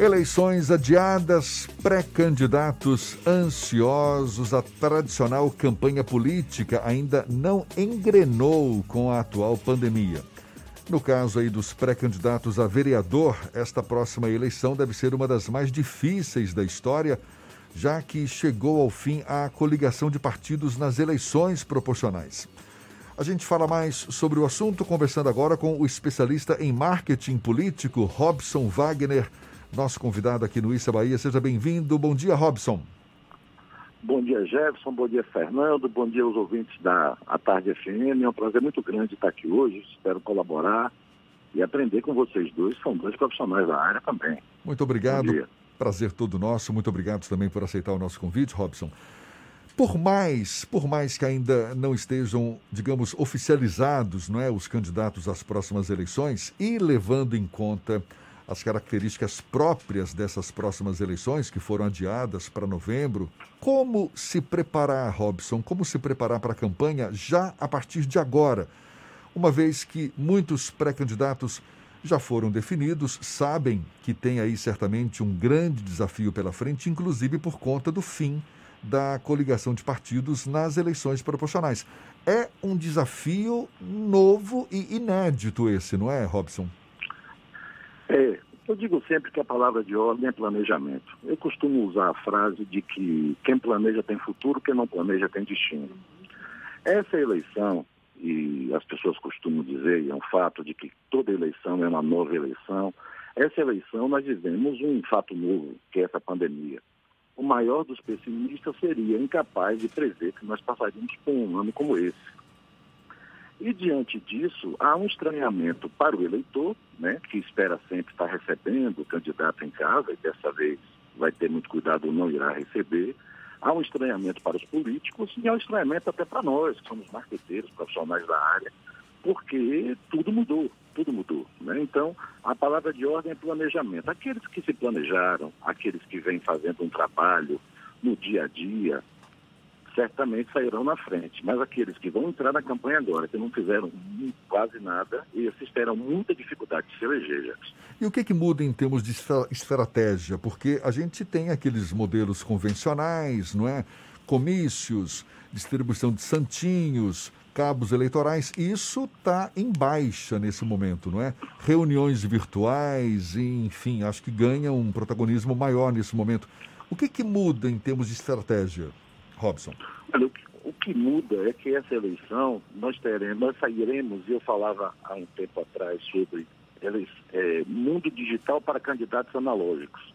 Eleições adiadas, pré-candidatos ansiosos, a tradicional campanha política ainda não engrenou com a atual pandemia. No caso aí dos pré-candidatos a vereador, esta próxima eleição deve ser uma das mais difíceis da história, já que chegou ao fim a coligação de partidos nas eleições proporcionais. A gente fala mais sobre o assunto conversando agora com o especialista em marketing político, Robson Wagner nosso convidado aqui no Issa Bahia. Seja bem-vindo. Bom dia, Robson. Bom dia, Jefferson. Bom dia, Fernando. Bom dia aos ouvintes da A Tarde FM. É um prazer muito grande estar aqui hoje. Espero colaborar e aprender com vocês dois. São dois profissionais da área também. Muito obrigado. Prazer todo nosso. Muito obrigado também por aceitar o nosso convite, Robson. Por mais, por mais que ainda não estejam, digamos, oficializados, não é, os candidatos às próximas eleições e levando em conta as características próprias dessas próximas eleições, que foram adiadas para novembro. Como se preparar, Robson? Como se preparar para a campanha já a partir de agora? Uma vez que muitos pré-candidatos já foram definidos, sabem que tem aí certamente um grande desafio pela frente, inclusive por conta do fim da coligação de partidos nas eleições proporcionais. É um desafio novo e inédito esse, não é, Robson? É, eu digo sempre que a palavra de ordem é planejamento. Eu costumo usar a frase de que quem planeja tem futuro, quem não planeja tem destino. Essa eleição, e as pessoas costumam dizer, e é um fato de que toda eleição é uma nova eleição, essa eleição nós vivemos um fato novo, que é essa pandemia. O maior dos pessimistas seria incapaz de prever que nós passaríamos por um ano como esse. E diante disso, há um estranhamento para o eleitor, né, que espera sempre estar recebendo o candidato em casa, e dessa vez vai ter muito cuidado, não irá receber. Há um estranhamento para os políticos e há um estranhamento até para nós, que somos marqueteiros, profissionais da área, porque tudo mudou, tudo mudou. Né? Então, a palavra de ordem é planejamento. Aqueles que se planejaram, aqueles que vêm fazendo um trabalho no dia a dia, certamente sairão na frente. Mas aqueles que vão entrar na campanha agora, que não fizeram quase nada, esses terão muita dificuldade de se eleger, E o que, que muda em termos de estratégia? Porque a gente tem aqueles modelos convencionais, não é? Comícios, distribuição de santinhos, cabos eleitorais, isso está em baixa nesse momento, não é? Reuniões virtuais, enfim, acho que ganha um protagonismo maior nesse momento. O que, que muda em termos de estratégia? Robson? Olha, o que, muda é que essa eleição nós teremos, nós sairemos, eu falava há um tempo atrás sobre é, mundo digital para candidatos analógicos.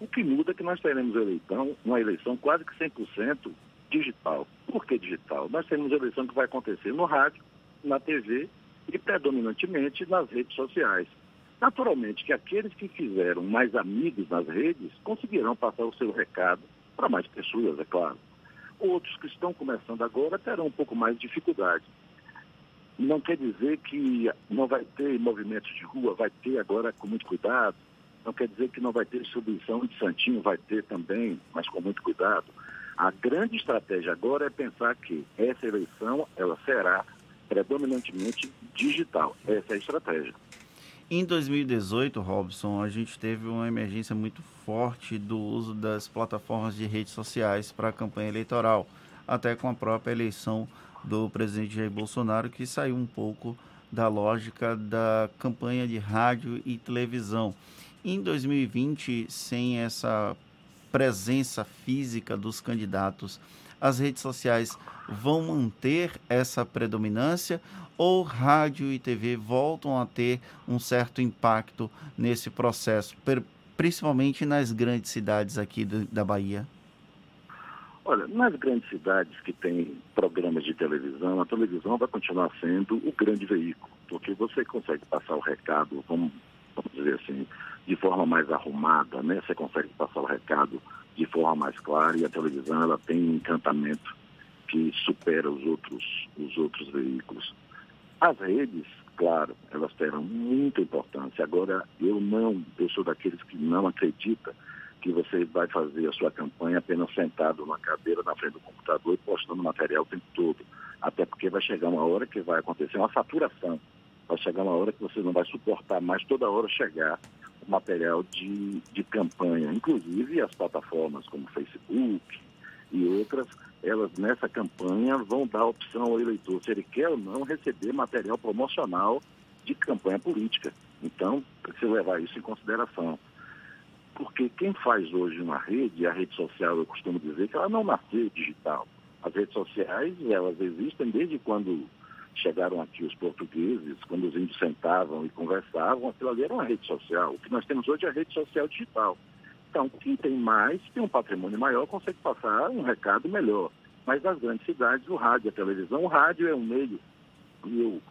O que muda é que nós teremos eleição, uma eleição quase que 100% digital. Por que digital? Nós temos eleição que vai acontecer no rádio, na TV e predominantemente nas redes sociais. Naturalmente que aqueles que fizeram mais amigos nas redes conseguirão passar o seu recado para mais pessoas, é claro. Outros que estão começando agora terão um pouco mais de dificuldade. Não quer dizer que não vai ter movimentos de rua, vai ter agora com muito cuidado. Não quer dizer que não vai ter distribuição de santinho, vai ter também, mas com muito cuidado. A grande estratégia agora é pensar que essa eleição ela será predominantemente digital. Essa é a estratégia. Em 2018, Robson, a gente teve uma emergência muito forte do uso das plataformas de redes sociais para a campanha eleitoral, até com a própria eleição do presidente Jair Bolsonaro, que saiu um pouco da lógica da campanha de rádio e televisão. Em 2020, sem essa presença física dos candidatos, as redes sociais vão manter essa predominância ou rádio e TV voltam a ter um certo impacto nesse processo, principalmente nas grandes cidades aqui da Bahia? Olha, nas grandes cidades que têm programas de televisão, a televisão vai continuar sendo o grande veículo, porque você consegue passar o recado, vamos, vamos dizer assim, de forma mais arrumada, né? Você consegue passar o recado mais clara e a televisão ela tem um encantamento que supera os outros, os outros veículos. As redes, claro, elas terão muita importância. Agora, eu não, eu sou daqueles que não acredita que você vai fazer a sua campanha apenas sentado na cadeira na frente do computador e postando material o tempo todo. Até porque vai chegar uma hora que vai acontecer uma saturação. Vai chegar uma hora que você não vai suportar mais toda hora chegar material de, de campanha, inclusive as plataformas como Facebook e outras, elas nessa campanha vão dar opção ao eleitor se ele quer ou não receber material promocional de campanha política. Então, precisa levar isso em consideração. Porque quem faz hoje uma rede, a rede social, eu costumo dizer que ela não nasceu digital. As redes sociais, elas existem desde quando chegaram aqui os portugueses, quando os índios sentavam e conversavam, aquilo ali era uma rede social. O que nós temos hoje é a rede social digital. Então, quem tem mais, tem um patrimônio maior, consegue passar um recado melhor. Mas nas grandes cidades, o rádio, a televisão, o rádio é um meio, e eu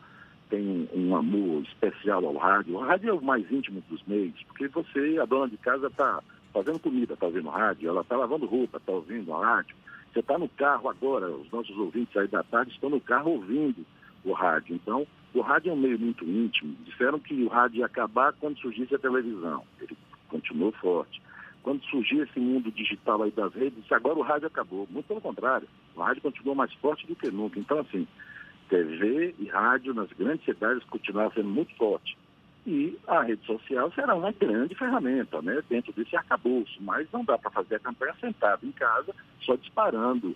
tenho um amor especial ao rádio. O rádio é o mais íntimo dos meios, porque você, a dona de casa, está fazendo comida, está ouvindo rádio, ela está lavando roupa, está ouvindo a rádio. Você está no carro agora, os nossos ouvintes aí da tarde estão no carro ouvindo o rádio. Então, o rádio é um meio muito íntimo. Disseram que o rádio ia acabar quando surgisse a televisão. Ele continuou forte. Quando surgiu esse mundo digital aí das redes, agora o rádio acabou. Muito pelo contrário, o rádio continuou mais forte do que nunca. Então, assim, TV e rádio nas grandes cidades continuaram sendo muito forte. E a rede social será uma grande ferramenta, né? Dentro desse arcabouço. Mas não dá para fazer a campanha sentado em casa, só disparando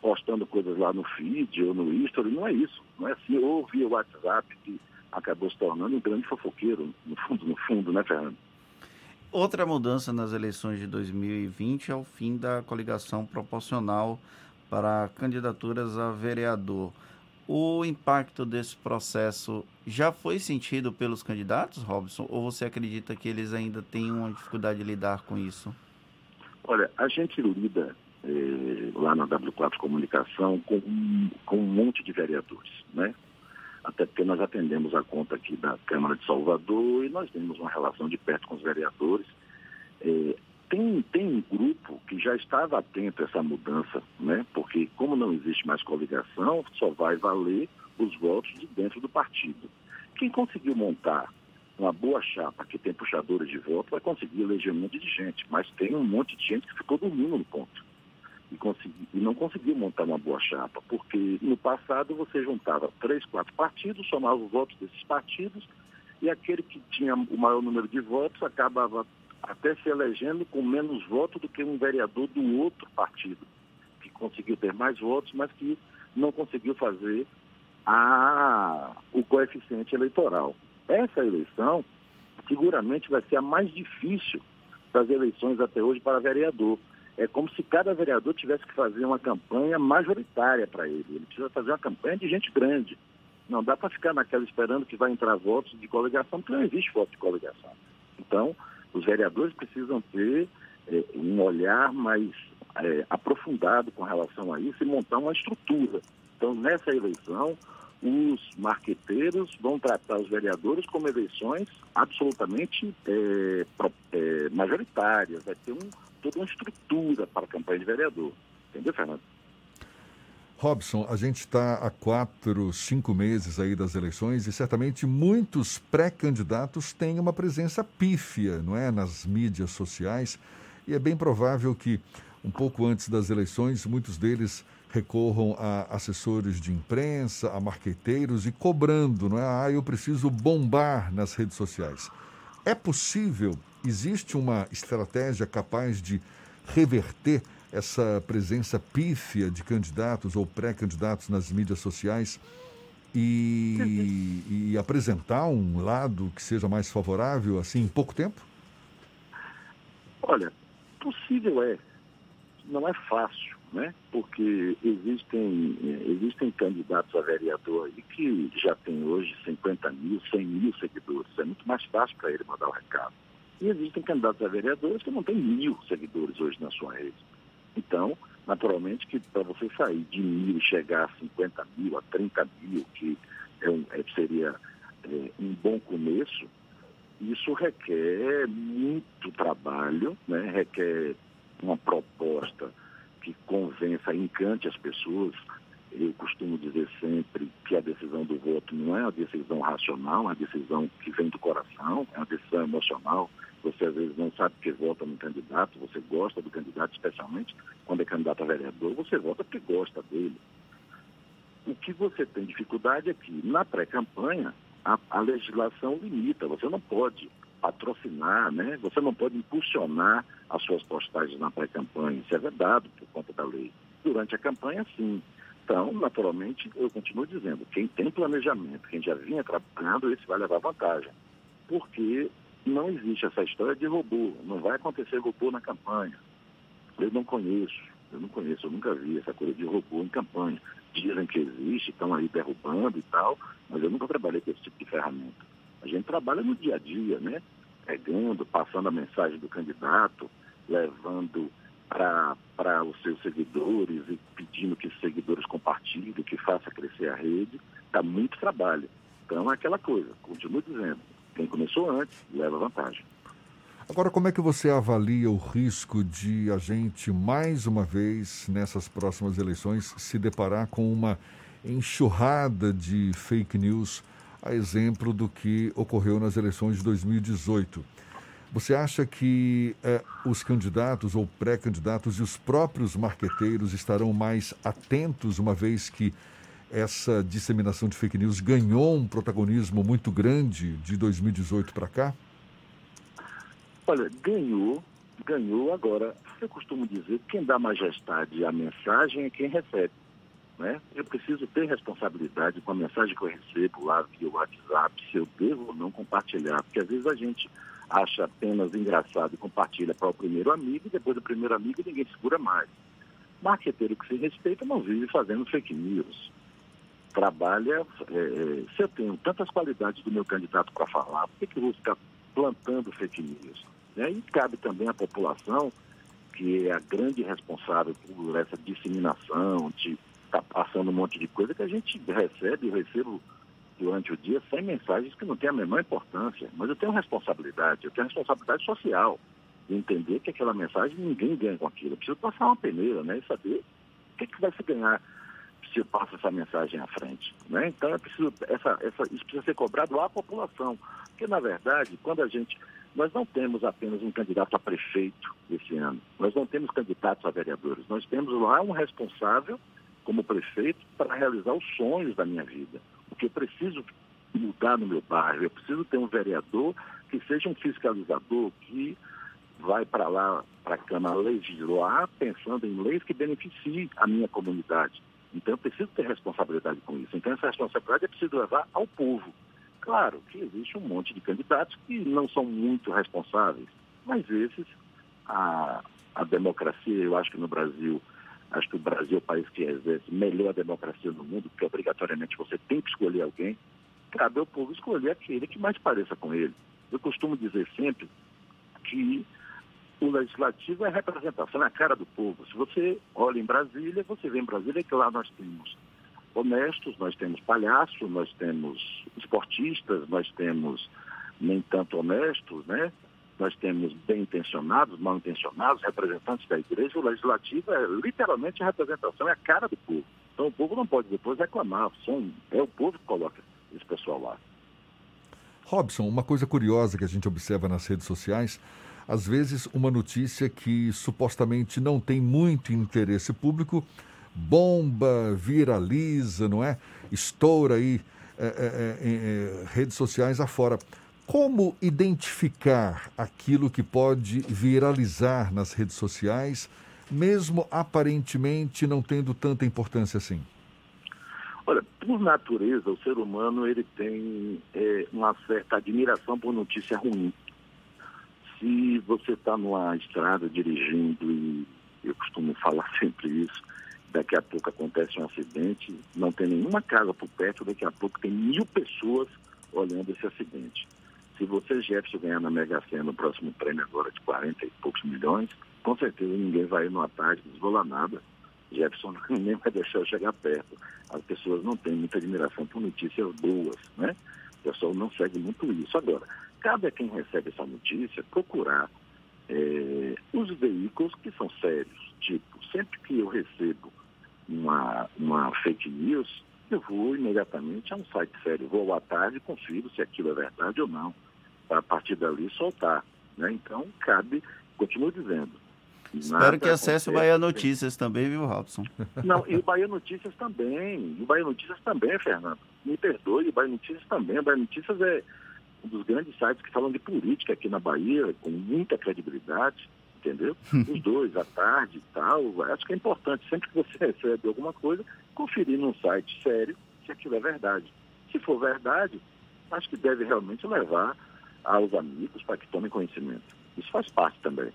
postando coisas lá no feed ou no history, não é isso. Não é assim, ou via WhatsApp que acabou se tornando um grande fofoqueiro, no fundo, no fundo, né, Fernando? Outra mudança nas eleições de 2020 é o fim da coligação proporcional para candidaturas a vereador. O impacto desse processo já foi sentido pelos candidatos, Robson? Ou você acredita que eles ainda têm uma dificuldade de lidar com isso? Olha, a gente lida eh, lá na W4 Comunicação com, com um monte de vereadores, né? Até porque nós atendemos a conta aqui da Câmara de Salvador e nós temos uma relação de perto com os vereadores. Eh, tem, tem um grupo que já estava atento a essa mudança, né? Porque como não existe mais coligação, só vai valer os votos de dentro do partido. Quem conseguiu montar uma boa chapa que tem puxadores de voto vai conseguir eleger um monte de gente, mas tem um monte de gente que ficou dormindo no ponto e, consegui, e não conseguiu montar uma boa chapa, porque no passado você juntava três, quatro partidos, somava os votos desses partidos, e aquele que tinha o maior número de votos acabava até se elegendo com menos votos do que um vereador do outro partido, que conseguiu ter mais votos, mas que não conseguiu fazer a, o coeficiente eleitoral. Essa eleição seguramente vai ser a mais difícil das eleições até hoje para vereador é como se cada vereador tivesse que fazer uma campanha majoritária para ele. Ele precisa fazer uma campanha de gente grande. Não dá para ficar naquela esperando que vai entrar votos de coligação, porque não existe voto de coligação. Então, os vereadores precisam ter é, um olhar mais é, aprofundado com relação a isso e montar uma estrutura. Então, nessa eleição, os marqueteiros vão tratar os vereadores como eleições absolutamente é, é, majoritárias. Vai ter um, toda uma estrutura para a campanha de vereador. Entendeu, Fernando? Robson, a gente está há quatro, cinco meses aí das eleições e certamente muitos pré-candidatos têm uma presença pífia, não é, nas mídias sociais e é bem provável que um pouco antes das eleições muitos deles recorram a assessores de imprensa, a marqueteiros e cobrando, não é? Ah, eu preciso bombar nas redes sociais. É possível Existe uma estratégia capaz de reverter essa presença pífia de candidatos ou pré-candidatos nas mídias sociais e, e, apresentar um lado que seja mais favorável assim em pouco tempo? Olha, possível é. Não é fácil, né? Porque existem, existem candidatos a vereador aí que já tem hoje 50 mil, 100 mil seguidores. É muito mais fácil para ele mandar o recado. E existem candidatos a vereadores que não têm mil seguidores hoje na sua rede. Então, naturalmente que para você sair de mil e chegar a 50 mil, a 30 mil, que é um, é, seria é, um bom começo, isso requer muito trabalho, né? requer uma proposta que convença, encante as pessoas. Eu costumo dizer sempre que a decisão do voto não é uma decisão racional, é uma decisão que vem do coração, é uma decisão emocional você às vezes não sabe porque vota no candidato, você gosta do candidato, especialmente quando é candidato a vereador, você vota porque gosta dele. O que você tem dificuldade é que na pré-campanha a, a, legislação limita, você não pode patrocinar, né? Você não pode impulsionar as suas postagens na pré-campanha. Isso é vedado por conta da lei. Durante a campanha, sim. Então, naturalmente, eu continuo dizendo, quem tem planejamento, quem já vinha trabalhando, esse vai levar vantagem. Porque não existe essa história de robô. Não vai acontecer robô na campanha. Eu não conheço, eu não conheço, eu nunca vi essa coisa de robô em campanha. Dizem que existe, estão aí derrubando e tal, mas eu nunca trabalhei com esse tipo de ferramenta. A gente trabalha no dia a dia, né? Pegando, passando a mensagem do candidato, levando para os seus seguidores e pedindo que os seguidores faça crescer a rede. Dá muito trabalho. Então é aquela coisa, continuo dizendo, quem começou antes leva vantagem. Agora, como é que você avalia o risco de a gente, mais uma vez, nessas próximas eleições, se deparar com uma enxurrada de fake news, a exemplo do que ocorreu nas eleições de 2018? Você acha que eh, os candidatos ou pré-candidatos e os próprios marqueteiros estarão mais atentos, uma vez que essa disseminação de fake news ganhou um protagonismo muito grande de 2018 para cá? Olha, ganhou, ganhou. Agora, eu costumo dizer que quem dá majestade à mensagem é quem recebe. Né? Eu preciso ter responsabilidade com a mensagem que eu recebo lá via WhatsApp, se eu devo ou não compartilhar. Porque às vezes a gente acha apenas engraçado e compartilha para o primeiro amigo, e depois do primeiro amigo ninguém segura mais. Marqueteiro que se respeita não vive fazendo fake news. Trabalha. É, é se eu tenho tantas qualidades do meu candidato para falar, por que, que eu vou ficar plantando fake news? Né? E cabe também à população, que é a grande responsável por essa disseminação, de tá passando um monte de coisa que a gente recebe, eu recebo durante o dia sem mensagens que não têm a menor importância. Mas eu tenho responsabilidade, eu tenho responsabilidade social de entender que aquela mensagem ninguém ganha com aquilo. Eu preciso passar uma peneira, né? E saber o que, que vai se ganhar se eu passo essa mensagem à frente. Né? Então, é preciso, essa, essa, isso precisa ser cobrado à população. Porque, na verdade, quando a gente nós não temos apenas um candidato a prefeito esse ano, nós não temos candidatos a vereadores, nós temos lá um responsável como prefeito para realizar os sonhos da minha vida. O que eu preciso mudar no meu bairro, eu preciso ter um vereador que seja um fiscalizador que vai para lá, para a Câmara legislar, pensando em leis que beneficiem a minha comunidade. Então eu preciso ter responsabilidade com isso. Então essa responsabilidade é preciso levar ao povo. Claro que existe um monte de candidatos que não são muito responsáveis, mas esses, a, a democracia, eu acho que no Brasil, acho que o Brasil é o país que exerce melhor a democracia no mundo, porque obrigatoriamente você tem que escolher alguém, cabe ao povo escolher aquele que mais pareça com ele. Eu costumo dizer sempre que o legislativo é representação, é a cara do povo. Se você olha em Brasília, você vê em Brasília que lá nós temos honestos, nós temos palhaços, nós temos esportistas, nós temos nem tanto honestos, né? Nós temos bem intencionados, mal intencionados, representantes da igreja. O legislativo é literalmente a representação, é a cara do povo. Então o povo não pode depois reclamar, são, é o povo que coloca esse pessoal lá. Robson, uma coisa curiosa que a gente observa nas redes sociais, às vezes uma notícia que supostamente não tem muito interesse público bomba, viraliza, não é? Estoura aí é, é, é, redes sociais afora. Como identificar aquilo que pode viralizar nas redes sociais, mesmo aparentemente não tendo tanta importância assim? Olha, por natureza, o ser humano ele tem é, uma certa admiração por notícia ruim. Se você está numa estrada dirigindo, e eu costumo falar sempre isso, daqui a pouco acontece um acidente, não tem nenhuma casa por perto, daqui a pouco tem mil pessoas olhando esse acidente. Se você, Jefferson, ganhar na Mega Sena no próximo prêmio agora de 40 e poucos milhões, com certeza ninguém vai ir no ataque, desvolar nada. Jefferson nem vai deixar eu chegar perto. As pessoas não têm muita admiração por notícias boas, né? O pessoal não segue muito isso. Agora, cabe a quem recebe essa notícia procurar é, os veículos que são sérios. Tipo, sempre que eu recebo uma, uma fake news, eu vou imediatamente a um site sério, vou à tarde e confiro se aquilo é verdade ou não, para a partir dali soltar. Né? Então, cabe, continuo dizendo. Espero que acesse o Bahia Notícias também, viu, Robson? Não, e o Bahia Notícias também. O Bahia Notícias também, Fernando. Me perdoe, o Bahia Notícias também. O Bahia Notícias é, um dos grandes sites que falam de política aqui na Bahia, com muita credibilidade, entendeu? Os dois, à tarde e tal. Acho que é importante, sempre que você recebe alguma coisa, conferir num site sério se aquilo é verdade. Se for verdade, acho que deve realmente levar aos amigos para que tomem conhecimento. Isso faz parte também.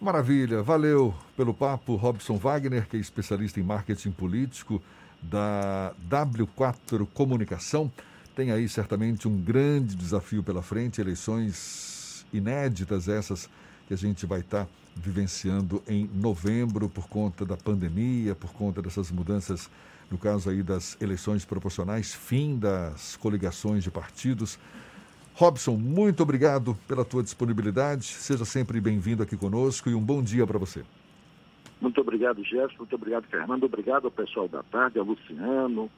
Maravilha, valeu pelo papo, Robson Wagner, que é especialista em marketing político da W4 Comunicação. Tem aí certamente um grande desafio pela frente, eleições inéditas essas que a gente vai estar tá vivenciando em novembro por conta da pandemia, por conta dessas mudanças, no caso aí das eleições proporcionais, fim das coligações de partidos. Robson, muito obrigado pela tua disponibilidade. Seja sempre bem-vindo aqui conosco e um bom dia para você. Muito obrigado, Jéssica. Muito obrigado, Fernando. Obrigado ao pessoal da tarde, a Luciano,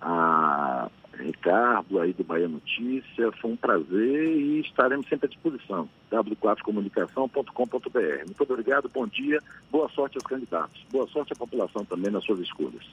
a Ricardo aí do Bahia Notícia. Foi um prazer e estaremos sempre à disposição. w4comunicação.com.br. Muito obrigado, bom dia, boa sorte aos candidatos. Boa sorte à população também nas suas escolhas.